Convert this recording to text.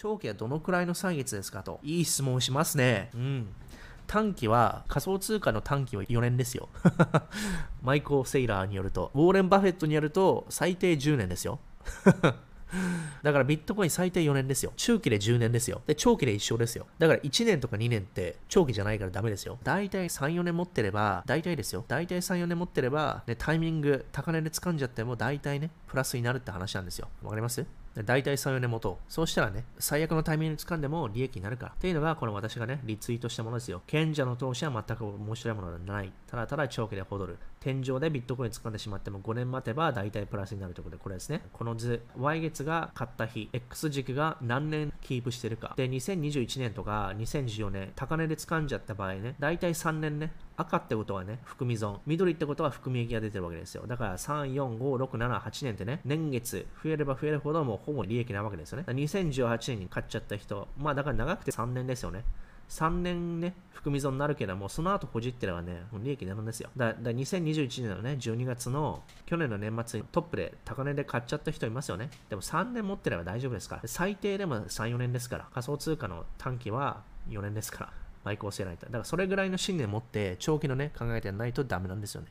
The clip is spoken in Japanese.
長期はどのくらいの歳月ですかと。いい質問しますね。うん。短期は、仮想通貨の短期は4年ですよ。マイコー・セイラーによると、ウォーレン・バフェットによると、最低10年ですよ。だからビットコイン最低4年ですよ。中期で10年ですよ。で、長期で一生ですよ。だから1年とか2年って長期じゃないからダメですよ。大体3、4年持ってれば、大体ですよ。大体3、4年持ってれば、ね、タイミング、高値で掴んじゃっても大体ね、プラスになるって話なんですよ。わかります？大体3、4年元。そうしたらね、最悪のタイミングに掴んでも利益になるから。っていうのが、この私がね、リツイートしたものですよ。賢者の投資は全く面白いものではない。ただただ長期で戻る。天井でビットコイン掴んでしまっても5年待てば大体プラスになるということで、これですね。この図、Y 月が買った日、X 軸が何年キープしてるか。で、2021年とか2014年、高値で掴んじゃった場合ね、大体3年ね、赤ってことはね、含み損。緑ってことは含み益が出てるわけですよ。だから3、4、5、6、7、8年ってね、年月増えれば増えるほどもうほぼ利益なわけですよね。2018年に買っちゃった人、まあだから長くて3年ですよね。3年ね、含み損になるけども、その後ほじってればね、もう利益になるんですよ。だだ2021年のね、12月の去年の年末にトップで高値で買っちゃった人いますよね。でも3年持ってれば大丈夫ですから。最低でも3、4年ですから。仮想通貨の短期は4年ですから。マイクを教えられた。だからそれぐらいの信念を持って長期のね、考えてないとダメなんですよね。